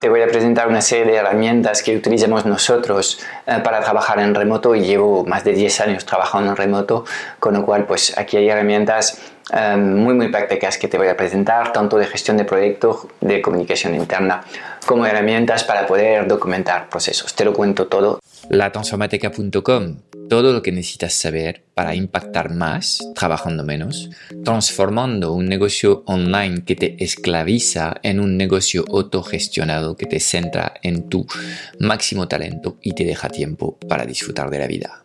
Te voy a presentar una serie de herramientas que utilizamos nosotros eh, para trabajar en remoto y llevo más de 10 años trabajando en remoto, con lo cual pues aquí hay herramientas eh, muy muy prácticas que te voy a presentar, tanto de gestión de proyectos, de comunicación interna, como herramientas para poder documentar procesos. Te lo cuento todo. Latransformateca.com todo lo que necesitas saber para impactar más trabajando menos, transformando un negocio online que te esclaviza en un negocio autogestionado que te centra en tu máximo talento y te deja tiempo para disfrutar de la vida.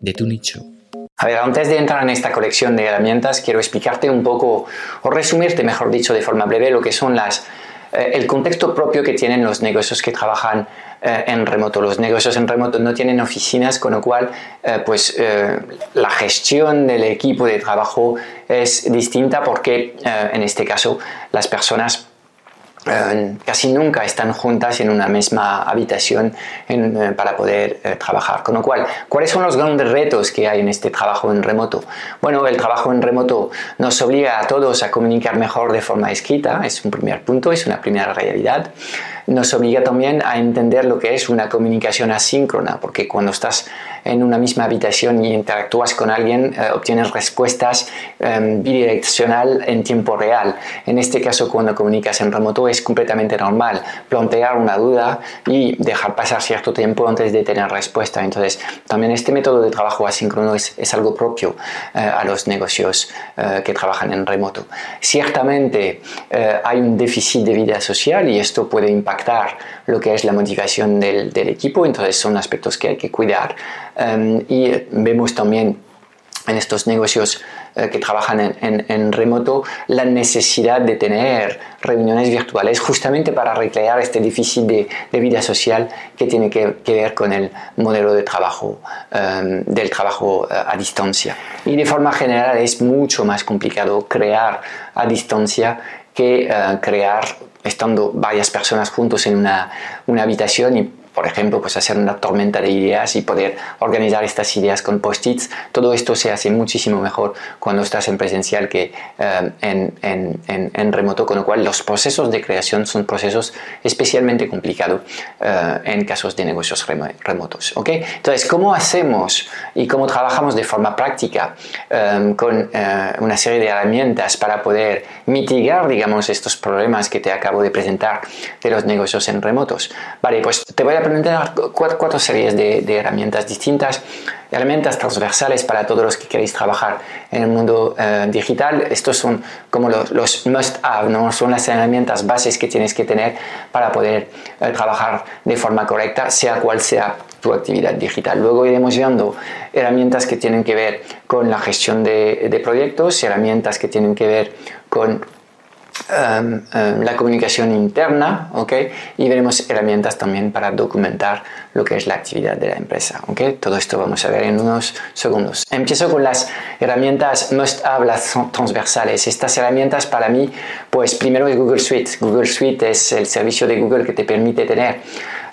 de tu nicho. A ver, antes de entrar en esta colección de herramientas, quiero explicarte un poco, o resumirte, mejor dicho, de forma breve, lo que son las, eh, el contexto propio que tienen los negocios que trabajan eh, en remoto. Los negocios en remoto no tienen oficinas, con lo cual eh, pues, la gestión del equipo de trabajo es distinta porque en este caso las personas casi nunca están juntas en una misma habitación para poder trabajar. Con lo cual, ¿cuáles son los grandes retos que hay en este trabajo en remoto? Bueno, el trabajo en remoto nos obliga a todos a comunicar mejor de forma escrita, es un primer punto, es una primera realidad nos obliga también a entender lo que es una comunicación asíncrona, porque cuando estás en una misma habitación y interactúas con alguien, eh, obtienes respuestas em, bidireccional en tiempo real. En este caso, cuando comunicas en remoto, es completamente normal plantear una duda y dejar pasar cierto tiempo antes de tener respuesta. Entonces, también este método de trabajo asíncrono es, es algo propio eh, a los negocios eh, que trabajan en remoto. Ciertamente hay un déficit de vida social y esto puede impactar lo que es la motivación del, equipo, entonces son aspectos que hay que cuidar. Em, y vemos también en estos negocios eh, que trabajan en, remoto la necesidad de tener reuniones virtuales justamente para recrear este déficit de, vida social que tiene que, ver con el modelo de trabajo, em, del trabajo eh, a distancia. Y de forma general es mucho más complicado crear a distancia que eh, crear estando varias personas juntos en una, una habitación y por ejemplo, pues hacer una tormenta de ideas y poder organizar estas ideas con post-its. Todo esto se hace muchísimo mejor cuando estás en presencial que eh, en, en, en, remoto, con lo cual los procesos de creación son procesos especialmente complicados eh, en casos de negocios remotos. ¿okay? Entonces, ¿cómo hacemos y cómo trabajamos de forma práctica eh, con una serie de herramientas para poder mitigar, digamos, estos problemas que te acabo de presentar de los negocios en remotos? Vale, pues te voy a implementar cuatro, series de, herramientas distintas, herramientas transversales para todos los que queréis trabajar en el mundo eh, digital. Estos son como los, must-have, ¿no? son las herramientas bases que tienes que tener para poder eh, trabajar de forma correcta, sea cual sea tu actividad digital. Luego iremos viendo herramientas que tienen que ver con la gestión de, de proyectos, herramientas que tienen que ver con Em, em, la comunicación interna, ¿ok? Y veremos herramientas también para documentar lo que es la actividad de la empresa, ¿ok? Todo esto vamos a ver en unos segundos. Empiezo con las herramientas must have, transversales. Estas herramientas para mí, pues primero es Google Suite. Google Suite es el servicio de Google que te permite tener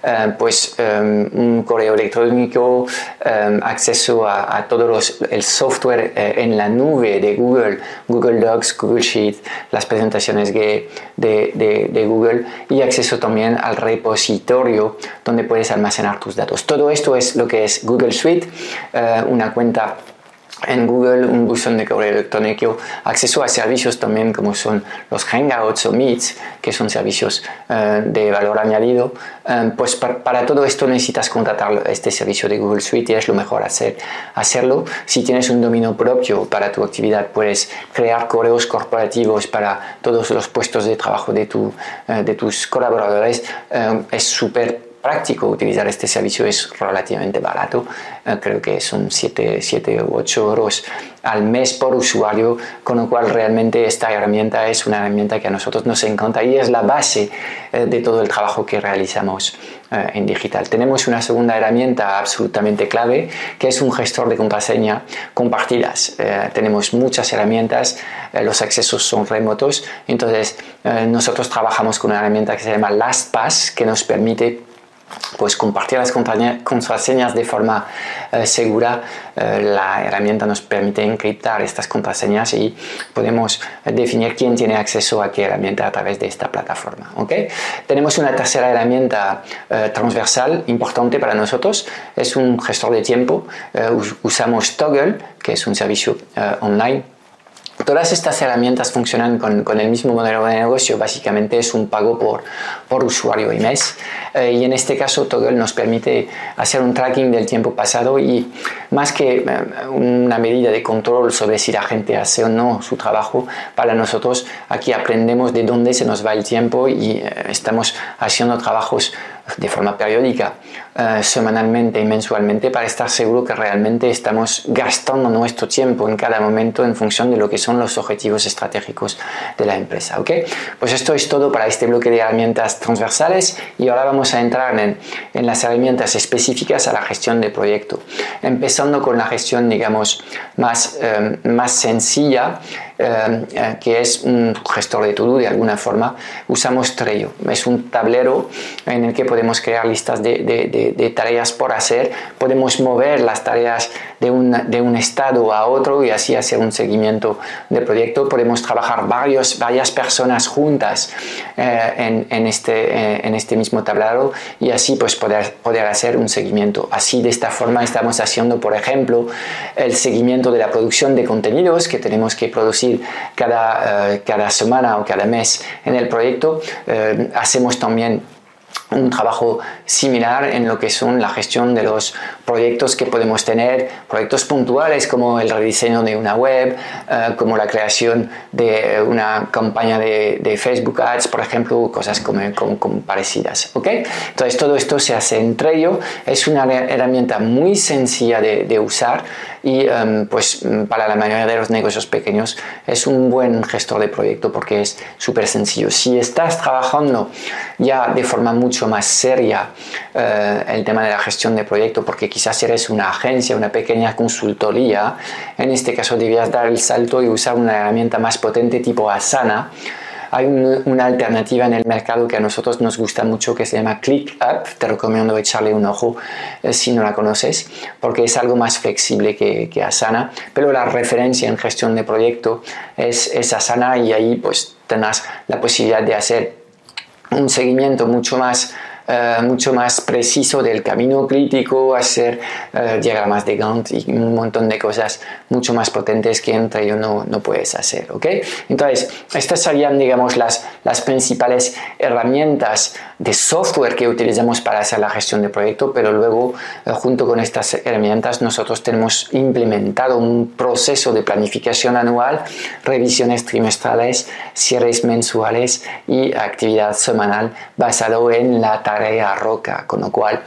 eh, pues em, un correo electrónico, em, acceso a, a todo el software eh, en la nube de Google, Google Docs, Google Sheets, las presentaciones de, de, de, Google y acceso también al repositorio donde puedes almacenar tus datos. Todo esto es lo que es Google Suite, eh, una cuenta en Google un buzón de correo electrónico, acceso a servicios también como son los Hangouts o Meets, que son servicios eh, de valor añadido. Eh, pues para, todo esto necesitas contratar este servicio de Google Suite y es lo mejor hacer, hacerlo. Si tienes un dominio propio para tu actividad, puedes crear correos corporativos para todos los puestos de trabajo de, tu, eh, de tus colaboradores. es súper práctico utilizar este servicio, es relativamente barato, eh, creo que son 7, 7 u 8 euros al mes por usuario, con lo cual realmente esta herramienta es una herramienta que a nosotros nos encanta y es la base eh, de todo el trabajo que realizamos eh, en digital. Tenemos una segunda herramienta absolutamente clave que es un gestor de contraseña compartidas. tenemos muchas herramientas, los accesos son remotos, entonces nosotros trabajamos con una herramienta que se llama LastPass que nos permite pues compartir las contraseñas de forma eh, segura. Eh, la herramienta nos permite encriptar estas contraseñas y podemos definir quién tiene acceso a qué herramienta a través de esta plataforma. ¿okay? Tenemos una tercera herramienta eh, transversal importante para nosotros. Es un gestor de tiempo. usamos Toggle, que es un servicio online Todas estas herramientas funcionan con, el mismo modelo de negocio, básicamente es un pago por, por usuario y mes. Eh, y en este caso Toggle nos permite hacer un tracking del tiempo pasado y más que eh, una medida de control sobre si la gente hace o no su trabajo, para nosotros aquí aprendemos de dónde se nos va el tiempo y eh, estamos haciendo trabajos de forma periódica, eh, semanalmente y mensualmente para estar seguro que realmente estamos gastando nuestro tiempo en cada momento en función de lo que son los objetivos estratégicos de la empresa. ¿ok? Pues esto es todo para este bloque de herramientas transversales y ahora vamos a entrar en, en las herramientas específicas a la gestión de proyecto. Empezando con la gestión, digamos, más, eh, más sencilla eh, eh, que es un gestor de todo de alguna forma, usamos Trello. Es un tablero en el que podemos crear listas de, tareas por hacer, podemos mover las tareas de un, de un, estado a otro y así hacer un seguimiento de proyecto. Podemos trabajar varios, varias personas juntas eh, en, en, este, en este mismo tablero y así pues poder, poder hacer un seguimiento. Así de esta forma estamos haciendo, por ejemplo, el seguimiento de la producción de contenidos que tenemos que producir cada, eh, cada semana o cada mes en el proyecto, eh, hacemos también un trabajo similar en lo que son la gestión de los proyectos que podemos tener, proyectos puntuales como el rediseño de una web, eh, como la creación de una campaña de, Facebook Ads, por ejemplo, cosas como, como, parecidas. ¿okay? Entonces todo esto se hace entre ellos, es una herramienta muy sencilla de, de usar y em, pues para la mayoría de los negocios pequeños es un buen gestor de proyecto porque es súper sencillo. Si estás trabajando ya de forma mucho más seria eh, el tema de la gestión de proyecto porque quizás eres una agencia, una pequeña consultoría, en este caso debías dar el salto y usar una herramienta más potente tipo Asana hay una alternativa en el mercado que a nosotros nos gusta mucho que se llama ClickUp. Te recomiendo echarle un ojo eh, si no la conoces, porque es algo más flexible que, Asana. Pero la referencia en gestión de proyecto es, es Asana y ahí pues tendrás la posibilidad de hacer un seguimiento mucho más eh, mucho más preciso del camino crítico, hacer diagramas de Gantt y un montón de cosas mucho más potentes que entre ellos no, no puedes hacer. ¿ok? Entonces, estas serían, digamos, las, las principales herramientas de software que utilizamos para hacer la gestión de proyecto, pero luego, eh, junto con estas herramientas, nosotros tenemos implementado un proceso de planificación anual, revisiones trimestrales, cierres mensuales y actividad semanal basado en la a roca, con lo cual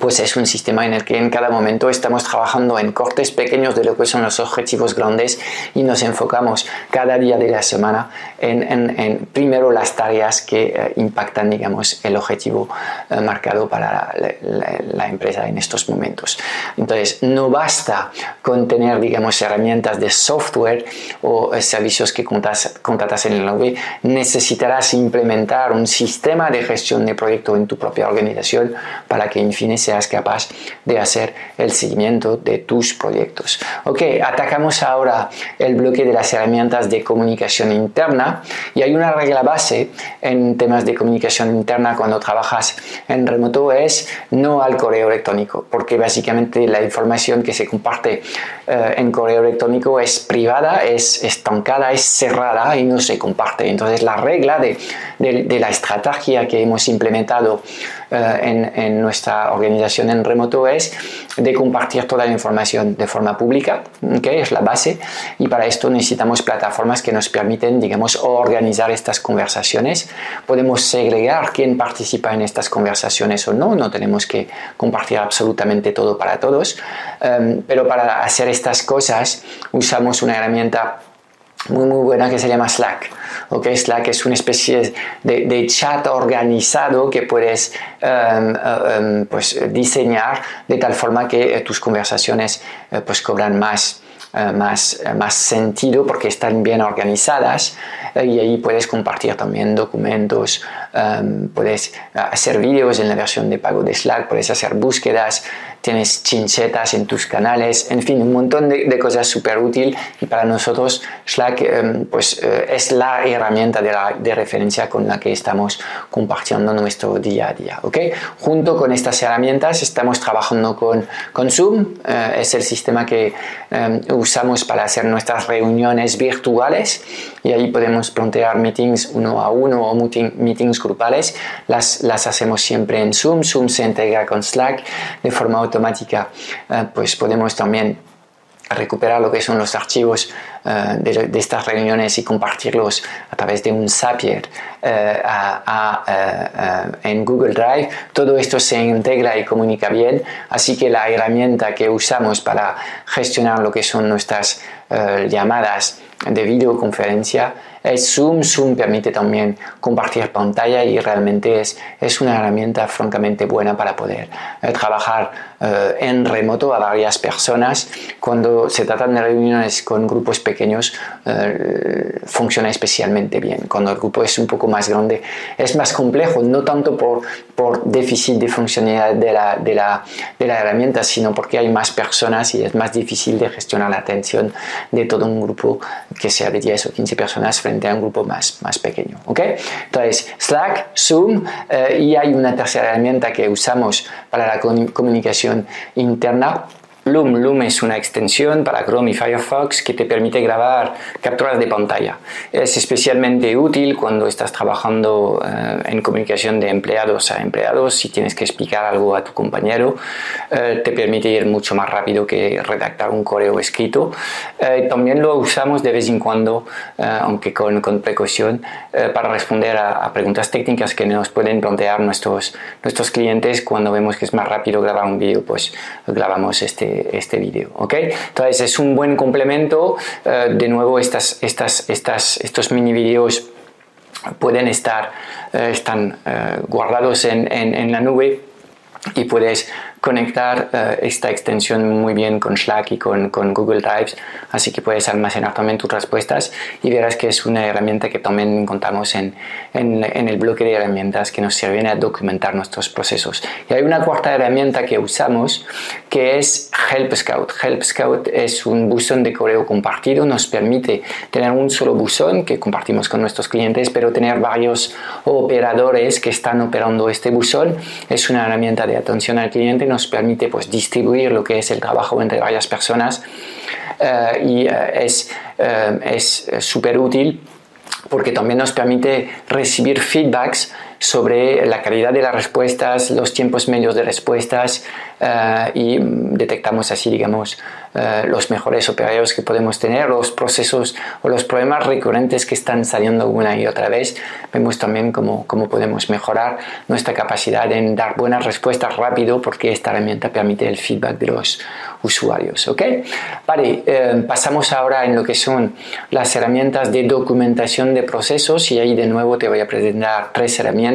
pues es un sistema en el que en cada momento estamos trabajando en cortes pequeños de lo que son los objetivos grandes y nos enfocamos cada día de la semana en, primero las tareas que eh, impactan, digamos, el objetivo eh, marcado para la, empresa en estos momentos. Entonces, no basta con tener, digamos, herramientas de software o eh, servicios que contratas en la web, necesitarás implementar un sistema de gestión de proyecto en tu propia organización para que, en fin, seas capaz de hacer el seguimiento de tus proyectos. Ok, atacamos ahora el bloque de las herramientas de comunicación interna y hay una regla base en temas de comunicación interna cuando trabajas en remoto es no al correo electrónico, porque básicamente la información que se comparte eh, en correo electrónico es privada, es estancada, es cerrada y no se comparte. Entonces la regla de, de, la estrategia que hemos implementado en, en nuestra organización organización en remoto es de compartir toda la información de forma pública, que es la base, y para esto necesitamos plataformas que nos permiten, digamos, organizar estas conversaciones. Podemos segregar quién participa en estas conversaciones o no, no tenemos que compartir absolutamente todo para todos, em, pero para hacer estas cosas usamos una herramienta muy muy buena que se llama Slack. Slack es una especie de, chat organizado que puedes em, em, pues, diseñar de tal forma que eh, tus conversaciones eh, pues, cobran más, eh, más, más sentido porque están bien organizadas y ahí puedes compartir también documentos, em, puedes hacer vídeos en la versión de pago de Slack, puedes hacer búsquedas, tienes chinchetas en tus canales, en fin, un montón de, cosas súper útil y para nosotros Slack em, pues, eh, es la herramienta de, la, de, referencia con la que estamos compartiendo nuestro día a día. ¿okay? Junto con estas herramientas estamos trabajando con, con Zoom, eh, es el sistema que em, usamos para hacer nuestras reuniones virtuales y ahí podemos plantear meetings uno a uno o meetings grupales, las, las hacemos siempre en Zoom, Zoom se integra con Slack de forma automática, eh, pues podemos también recuperar lo que son los archivos eh, de, estas reuniones y compartirlos a través de un Zapier eh, en Google Drive. Todo esto se integra y comunica bien, así que la herramienta que usamos para gestionar lo que son nuestras llamadas de videoconferencia es Zoom. Zoom permite también compartir pantalla y realmente es, es una herramienta francamente buena para poder trabajar eh, en remoto a varias personas. Cuando se trata de reuniones con grupos pequeños, eh, funciona especialmente bien. Cuando el grupo es un poco más grande, es más complejo, no tanto por, por déficit de funcionalidad de la, de, la, de la herramienta, sino porque hay más personas y es más difícil de gestionar la atención de todo un grupo que sea de 10 o 15 personas frente a un grupo más, más pequeño. ¿ok? Entonces, Slack, Zoom eh, y hay una tercera herramienta que usamos para la comunicación interna Loom. Loom es una extensión para Chrome y Firefox que te permite grabar capturas de pantalla. Es especialmente útil cuando estás trabajando eh, en comunicación de empleados a empleados. Si tienes que explicar algo a tu compañero, eh, te permite ir mucho más rápido que redactar un correo escrito. Eh, también lo usamos de vez en cuando, aunque con, con precaución, para responder a, a, preguntas técnicas que nos pueden plantear nuestros, nuestros clientes cuando vemos que es más rápido grabar un vídeo, pues grabamos este este, vídeo. ¿ok? Entonces es un buen complemento. Eh, de nuevo, estas, estas, estas, estos mini vídeos pueden estar eh, están eh, guardados en, en, en la nube y puedes conectar eh, esta extensión muy bien con Slack y con, con, Google Drive, así que puedes almacenar también tus respuestas y verás que es una herramienta que también encontramos en, en, en, el bloque de herramientas que nos sirven a documentar nuestros procesos. Y hay una cuarta herramienta que usamos que es Help Scout. Help Scout es un buzón de correo compartido, nos permite tener un solo buzón que compartimos con nuestros clientes, pero tener varios operadores que están operando este buzón. Es una herramienta de atención al cliente nos permite pues, distribuir lo que es el trabajo entre varias personas eh, y eh, es eh, súper útil porque también nos permite recibir feedbacks sobre la calidad de las respuestas, los tiempos medios de respuestas y detectamos así, digamos, eh, los mejores operarios que podemos tener, los procesos o los problemas recurrentes que están saliendo una y otra vez. Vemos también cómo, cómo podemos mejorar nuestra capacidad en dar buenas respuestas rápido porque esta herramienta permite el feedback de los usuarios. ¿ok? Vale, eh, pasamos ahora en lo que son las herramientas de documentación de procesos y ahí de nuevo te voy a presentar tres herramientas.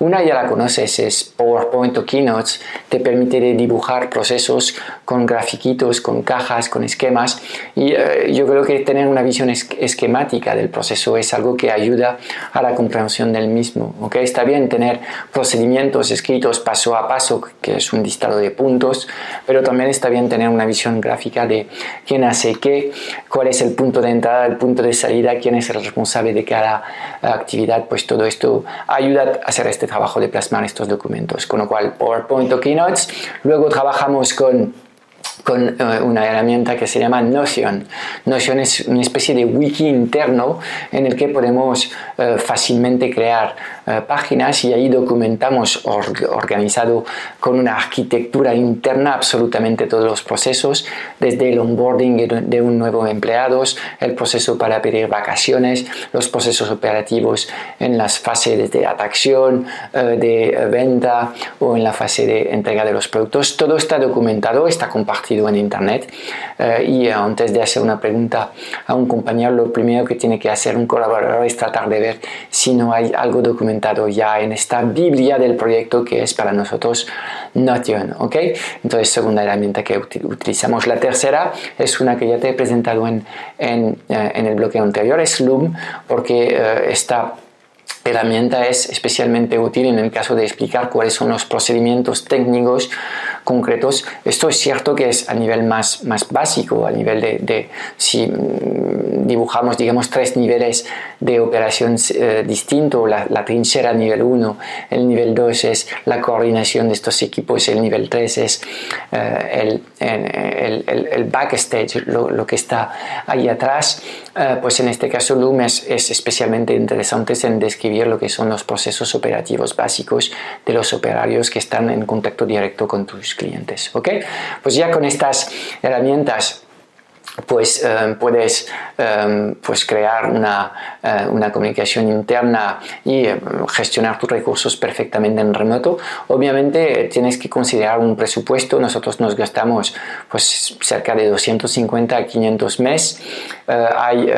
Una ya la conoces, es PowerPoint o Keynotes, te permite dibujar procesos con grafiquitos, con cajas, con esquemas. Y eh, yo creo que tener una visión esquemática del proceso es algo que ayuda a la comprensión del mismo. ¿okay? Está bien tener procedimientos escritos paso a paso, que es un listado de puntos, pero también está bien tener una visión gráfica de quién hace qué, cuál es el punto de entrada, el punto de salida, quién es el responsable de cada actividad. Pues todo esto ayuda a hacer este trabajo de plasmar estos documentos. Con lo cual, PowerPoint o Keynotes. Luego trabajamos con con eh, una herramienta que se llama Notion. Notion es una especie de wiki interno en el que podemos eh, fácilmente crear eh, páginas y ahí documentamos organizado con una arquitectura interna absolutamente todos los procesos, desde el onboarding de un nuevo empleado, el proceso para pedir vacaciones, los procesos operativos en las fases de atracción, de venta o en la fase de entrega de los productos. Todo está documentado, está compartido en Internet. Eh, y antes de hacer una pregunta a un compañero, lo primero que tiene que hacer un colaborador es tratar de ver si no hay algo documentado ya en esta Biblia del proyecto que es para nosotros Notion. ¿ok? Entonces, segunda herramienta que utilizamos. La tercera es una que ya te he presentado en, en, eh, en el bloque anterior, es Loom, porque eh, esta herramienta es especialmente útil en el caso de explicar cuáles son los procedimientos técnicos concretos. Esto es cierto que es a nivel más, más básico, a nivel de, si mm, dibujamos, digamos, tres niveles de operación eh, distintos, la, trinchera nivel 1, el nivel 2 es la coordinación de estos equipos, el nivel 3 es eh, el, backstage, lo, lo, que está ahí atrás, eh, pues en este caso Loom es, es especialmente interesante en describir lo que son los procesos operativos básicos de los operarios que están en contacto directo con tus clientes. ¿ok? Pues ya con estas herramientas pues eh, puedes eh, pues crear una, eh, una, comunicación interna y gestionar tus recursos perfectamente en remoto. Obviamente tienes que considerar un presupuesto. Nosotros nos gastamos pues cerca de 250 a 500 mes. hay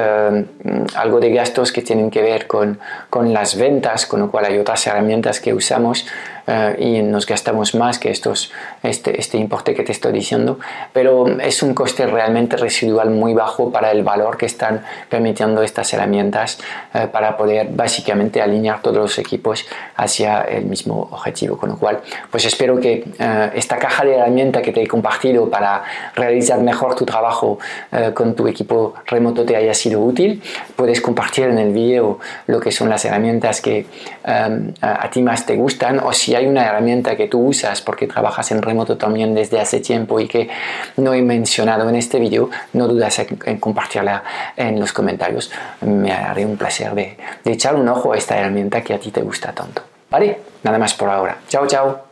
algo de gastos que tienen que ver con, con las ventas, con lo cual hay otras herramientas que usamos eh, y nos gastamos más que estos, este, este importe que te estoy diciendo, pero es un coste realmente residual muy bajo para el valor que están permitiendo estas herramientas eh, para poder básicamente alinear todos los equipos hacia el mismo objetivo. Con lo cual, pues espero que eh, esta caja de herramientas que te he compartido para realizar mejor tu trabajo con tu equipo remoto te haya sido útil. Puedes compartir en el vídeo lo que son las herramientas que a, ti más te gustan o si hay una herramienta que tú usas porque trabajas en remoto también desde hace tiempo y que no he mencionado en este vídeo, no dudas en, compartirla en los comentarios. Me haré un placer de, de echar un ojo a esta herramienta que a ti te gusta tanto. ¿Vale? Nada más por ahora. Chao, chao.